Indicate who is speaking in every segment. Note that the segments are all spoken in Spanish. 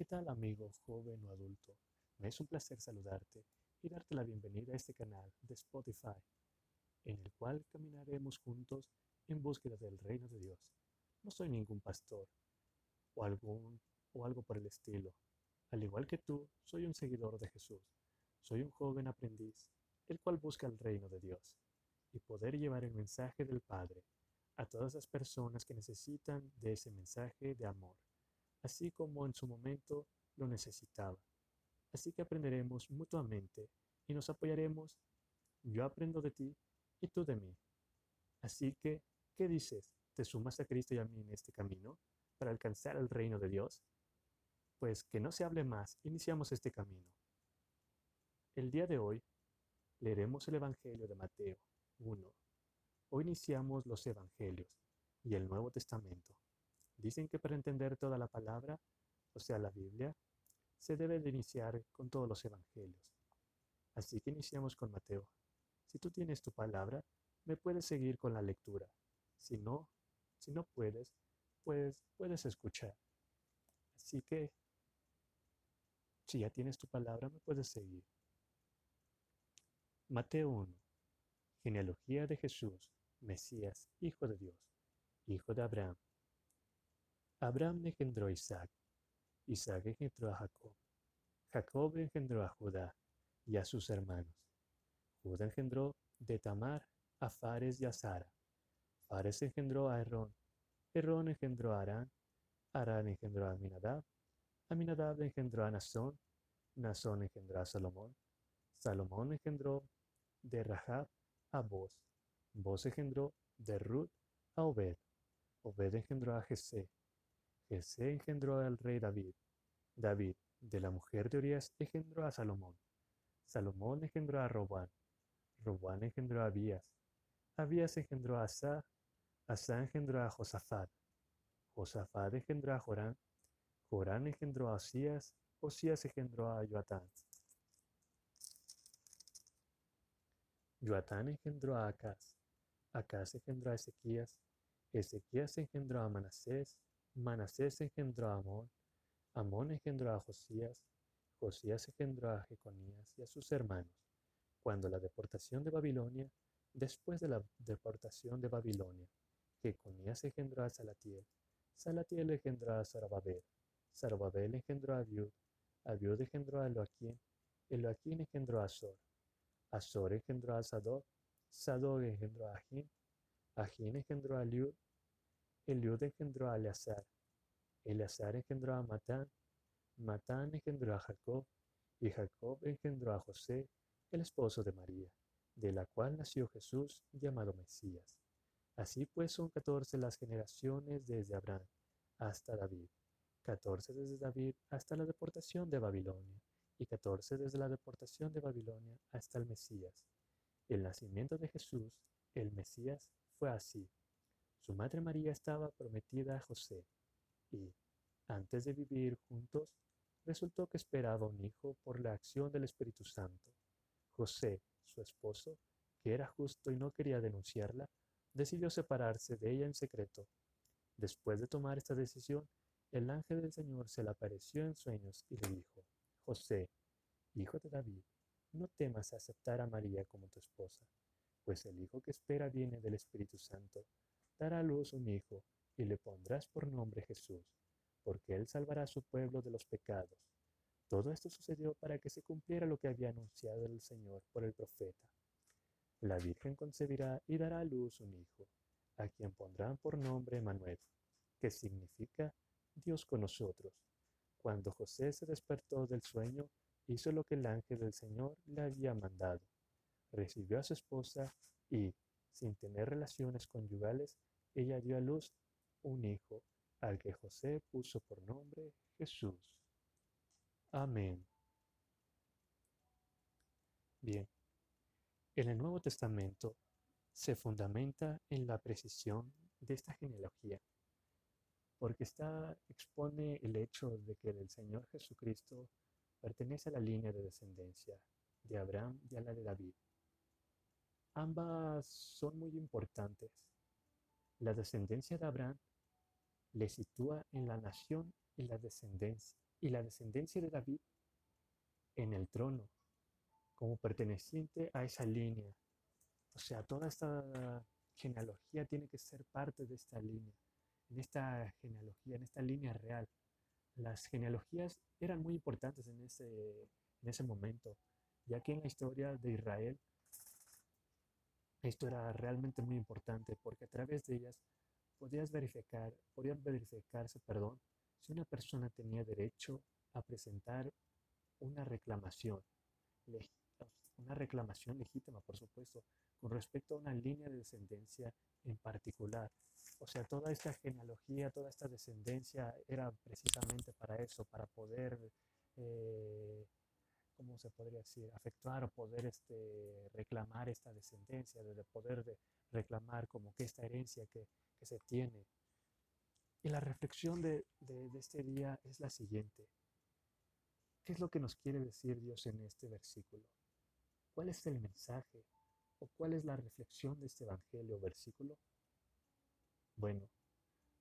Speaker 1: ¿Qué tal amigo, joven o adulto? Me es un placer saludarte y darte la bienvenida a este canal de Spotify, en el cual caminaremos juntos en búsqueda del reino de Dios. No soy ningún pastor o, algún, o algo por el estilo. Al igual que tú, soy un seguidor de Jesús. Soy un joven aprendiz, el cual busca el reino de Dios y poder llevar el mensaje del Padre a todas las personas que necesitan de ese mensaje de amor, así como en su momento lo necesitaba. Así que aprenderemos mutuamente y nos apoyaremos. Yo aprendo de ti y tú de mí. Así que, ¿qué dices? ¿Te sumas a Cristo y a mí en este camino para alcanzar el reino de Dios? Pues que no se hable más, iniciamos este camino. El día de hoy leeremos el Evangelio de Mateo 1, Hoy iniciamos los Evangelios y el Nuevo Testamento. Dicen que para entender toda la palabra, o sea, la Biblia, se debe de iniciar con todos los Evangelios. Así que iniciamos con Mateo. Si tú tienes tu palabra, me puedes seguir con la lectura. Si no, si no puedes, pues puedes escuchar. Así que, si ya tienes tu palabra, me puedes seguir. Mateo 1. Genealogía de Jesús, Mesías, hijo de Dios, hijo de Abraham. Abraham engendró a Isaac, Isaac engendró a Jacob, Jacob engendró a Judá y a sus hermanos. Judá engendró de Tamar a Fares y a Sara. Fares engendró a Herrón, Herrón engendró a Arán, Arán engendró a Aminadab, Aminadab engendró a Nazón, Nazón engendró a Salomón, Salomón engendró de Rahab a Boz, Boz engendró de Ruth a Obed. Obed engendró a Jesé. Jesé engendró al rey David. David, de la mujer de Urias, engendró a Salomón. Salomón engendró a Robán. Robán engendró a Abías. Abías engendró a Asa. Asa engendró a Josafat. Josafat engendró a Jorán. Jorán engendró a Osías. Osías engendró a Joatán. Joatán engendró a Acaz. Acaz engendró a Ezequías, Ezequías engendró a Manasés, Manasés engendró a Amón, Amón engendró a Josías, Josías engendró a Jeconías y a sus hermanos. Cuando la deportación de Babilonia, después de la deportación de Babilonia, Jeconías engendró a Salatiel, Salatiel engendró a Zorobabel, Zorobabel engendró a Abiud, Abiud engendró a Eloaquín, Eloaquín engendró a Azor, Azor engendró a Sadoc, Sadok engendró a Ajín, Ajín engendró a Liud, Eliud engendró a Eleazar, Eleazar engendró a Matán, Matán engendró a Jacob, y Jacob engendró a José, el esposo de María, de la cual nació Jesús llamado Mesías. Así pues son catorce las generaciones desde Abraham hasta David, catorce desde David hasta la deportación de Babilonia, y catorce desde la deportación de Babilonia hasta el Mesías el nacimiento de Jesús, el Mesías, fue así. Su madre María estaba prometida a José y, antes de vivir juntos, resultó que esperaba un hijo por la acción del Espíritu Santo. José, su esposo, que era justo y no quería denunciarla, decidió separarse de ella en secreto. Después de tomar esta decisión, el ángel del Señor se le apareció en sueños y le dijo, José, hijo de David, no temas aceptar a María como tu esposa, pues el hijo que espera viene del Espíritu Santo. Dará a luz un hijo, y le pondrás por nombre Jesús, porque él salvará a su pueblo de los pecados. Todo esto sucedió para que se cumpliera lo que había anunciado el Señor por el profeta. La Virgen concebirá y dará a luz un hijo, a quien pondrán por nombre Manuel, que significa Dios con nosotros. Cuando José se despertó del sueño, hizo lo que el ángel del Señor le había mandado. Recibió a su esposa y, sin tener relaciones conyugales, ella dio a luz un hijo, al que José puso por nombre Jesús. Amén. Bien, en el Nuevo Testamento se fundamenta en la precisión de esta genealogía, porque está, expone el hecho de que el Señor Jesucristo Pertenece a la línea de descendencia de Abraham y a la de David. Ambas son muy importantes. La descendencia de Abraham le sitúa en la nación y la descendencia y la descendencia de David en el trono, como perteneciente a esa línea. O sea, toda esta genealogía tiene que ser parte de esta línea, en esta genealogía, en esta línea real. Las genealogías eran muy importantes en ese, en ese momento, ya que en la historia de Israel esto era realmente muy importante porque a través de ellas podías verificar, podían verificarse, perdón, si una persona tenía derecho a presentar una reclamación, una reclamación legítima, por supuesto, con respecto a una línea de descendencia en particular. O sea, toda esta genealogía, toda esta descendencia era precisamente para eso, para poder, eh, ¿cómo se podría decir?, afectuar o poder este, reclamar esta descendencia, de poder reclamar como que esta herencia que, que se tiene. Y la reflexión de, de este día es la siguiente. ¿Qué es lo que nos quiere decir Dios en este versículo? ¿Cuál es el mensaje o cuál es la reflexión de este evangelio o versículo? Bueno,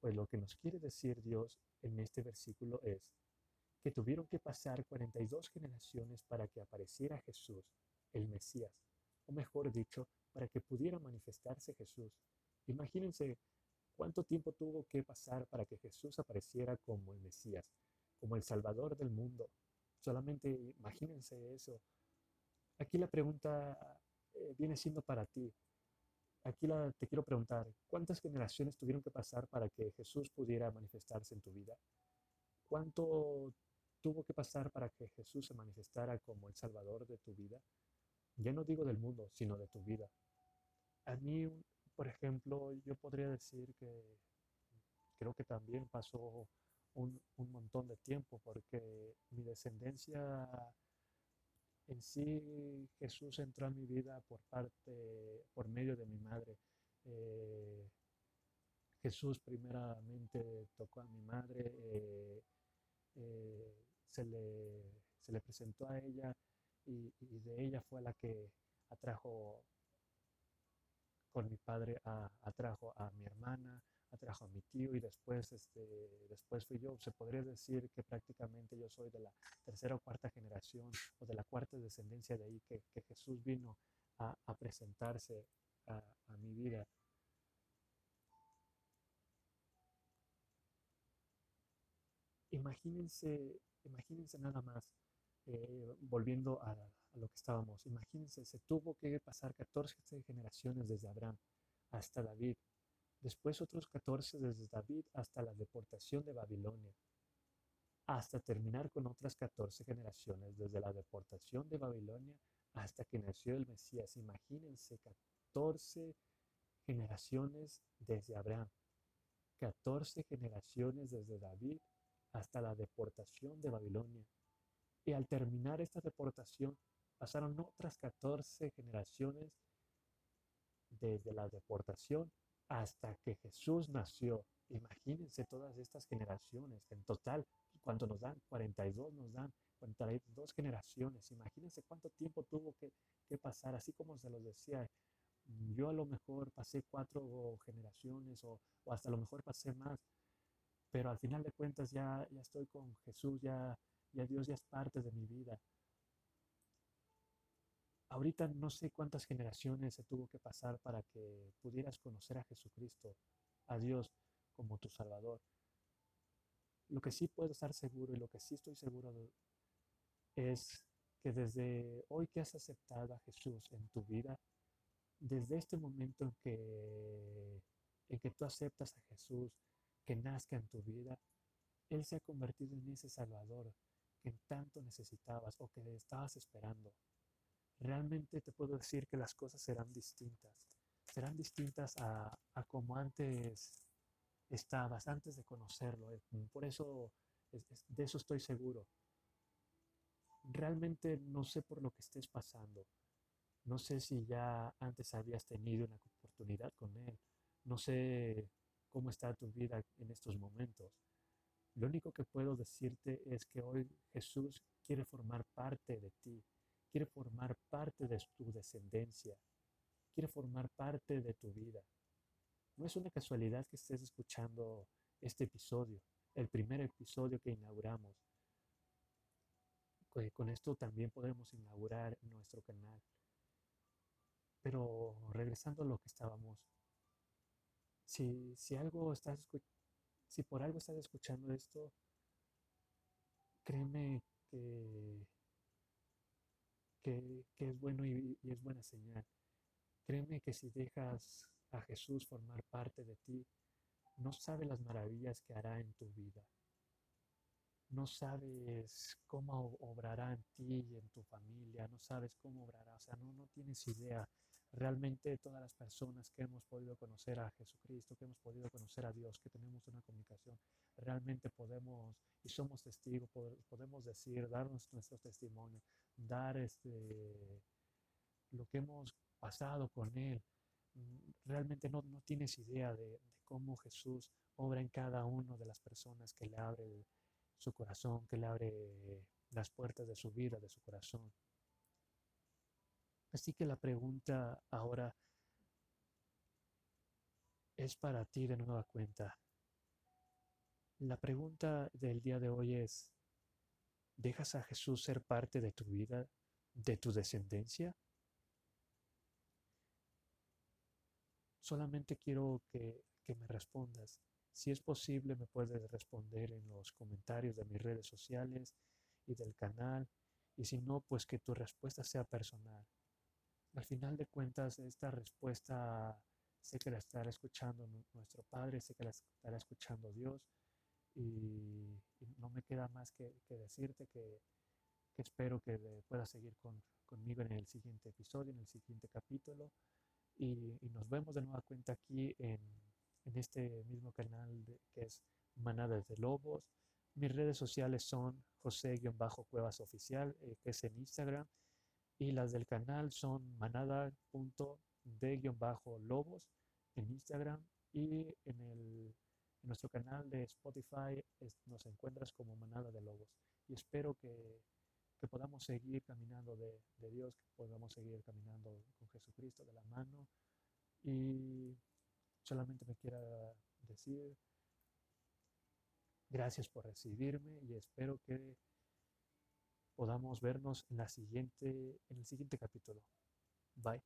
Speaker 1: pues lo que nos quiere decir Dios en este versículo es que tuvieron que pasar 42 generaciones para que apareciera Jesús, el Mesías, o mejor dicho, para que pudiera manifestarse Jesús. Imagínense cuánto tiempo tuvo que pasar para que Jesús apareciera como el Mesías, como el Salvador del mundo, Solamente imagínense eso. Aquí la pregunta eh, viene siendo para ti. Aquí la, te quiero preguntar, ¿cuántas generaciones tuvieron que pasar para que Jesús pudiera manifestarse en tu vida? ¿Cuánto tuvo que pasar para que Jesús se manifestara como el Salvador de tu vida? Ya no digo del mundo, sino de tu vida. A mí, por ejemplo, yo podría decir que creo que también pasó un, montón de tiempo, porque mi descendencia en sí, Jesús entró a mi vida por parte, por medio de mi madre. Eh, Jesús primeramente tocó a mi madre, eh, eh, se, le, se, le, presentó a ella y, de ella fue la que atrajo con mi padre, atrajo a mi hermana, atrajo a mi tío y después, este, después fui yo. Se podría decir que prácticamente yo soy de la tercera o cuarta generación o de la cuarta descendencia de ahí que, Jesús vino a, presentarse a, mi vida. Imagínense, imagínense nada más, eh, volviendo a, a, lo que estábamos, imagínense, se tuvo que pasar 14 generaciones desde Abraham hasta David, después otros 14 desde David hasta la deportación de Babilonia, hasta terminar con otras 14 generaciones desde la deportación de Babilonia hasta que nació el Mesías. Imagínense 14 generaciones desde Abraham, 14 generaciones desde David hasta la deportación de Babilonia. Y al terminar esta deportación, pasaron otras 14 generaciones desde la deportación hasta que Jesús nació. Imagínense todas estas generaciones. En total, cuando nos dan 42, nos dan 42 generaciones. Imagínense cuánto tiempo tuvo que, pasar. Así como se los decía, yo a lo mejor pasé cuatro generaciones o, hasta a lo mejor pasé más. Pero al final de cuentas ya, ya estoy con Jesús, ya, ya Dios ya es parte de mi vida. Ahorita no sé cuántas generaciones se tuvo que pasar para que pudieras conocer a Jesucristo, a Dios como tu Salvador. Lo que sí puedo estar seguro y lo que sí estoy seguro es que desde hoy que has aceptado a Jesús en tu vida, desde este momento en que, en que tú aceptas a Jesús, que nazca en tu vida, Él se ha convertido en ese Salvador que tanto necesitabas o que estabas esperando realmente te puedo decir que las cosas serán distintas. Serán distintas a, como antes estabas, antes de conocerlo. Eh, por eso, de eso estoy seguro. Realmente no sé por lo que estés pasando. No sé si ya antes habías tenido una oportunidad con Él. No sé cómo está tu vida en estos momentos. Lo único que puedo decirte es que hoy Jesús quiere formar parte de ti quiere formar parte de tu descendencia, quiere formar parte de tu vida. No es una casualidad que estés escuchando este episodio, el primer episodio que inauguramos. con esto también podemos inaugurar nuestro canal. Pero regresando a lo que estábamos, si, si algo estás si por algo estás escuchando esto, créeme que, que, es bueno y, es buena señal. Créeme que si dejas a Jesús formar parte de ti, no sabe las maravillas que hará en tu vida no sabes cómo obrará en ti y en tu familia, no sabes cómo obrará, o sea, no, no tienes idea. Realmente todas las personas que hemos podido conocer a Jesucristo, que hemos podido conocer a Dios, que tenemos una comunicación, realmente podemos y somos testigos, podemos decir, darnos nuestro testimonio, dar este, lo que hemos pasado con Él. Mm, realmente no, no tienes idea de, de cómo Jesús obra en cada una de las personas que le abre su corazón, que le abre las puertas de su vida, de su corazón. Así que la pregunta ahora es para ti de nueva cuenta. La pregunta del día de hoy es, ¿dejas a Jesús ser parte de tu vida, de tu descendencia? Solamente quiero que, me respondas. Si es posible, me puedes responder en los comentarios de mis redes sociales y del canal. Y si no, pues que tu respuesta sea personal. Al final de cuentas, esta respuesta sé que la estará escuchando nuestro Padre, sé que la estará escuchando Dios. Y, no me queda más que, decirte que, espero que puedas seguir conmigo en el siguiente episodio, en el siguiente capítulo. Y, nos vemos de nueva cuenta aquí en en este mismo canal que es Manadas de Lobos. Mis redes sociales son José-Cuevas Oficial, eh, que es en Instagram, y las del canal son manada.de-lobos en Instagram y en, el, nuestro canal de Spotify nos encuentras como Manada de Lobos. Y espero que, podamos seguir caminando de, de Dios, que podamos seguir caminando con Jesucristo de la mano y solamente me quiera decir gracias por recibirme y espero que podamos vernos en la siguiente en el siguiente capítulo. Bye.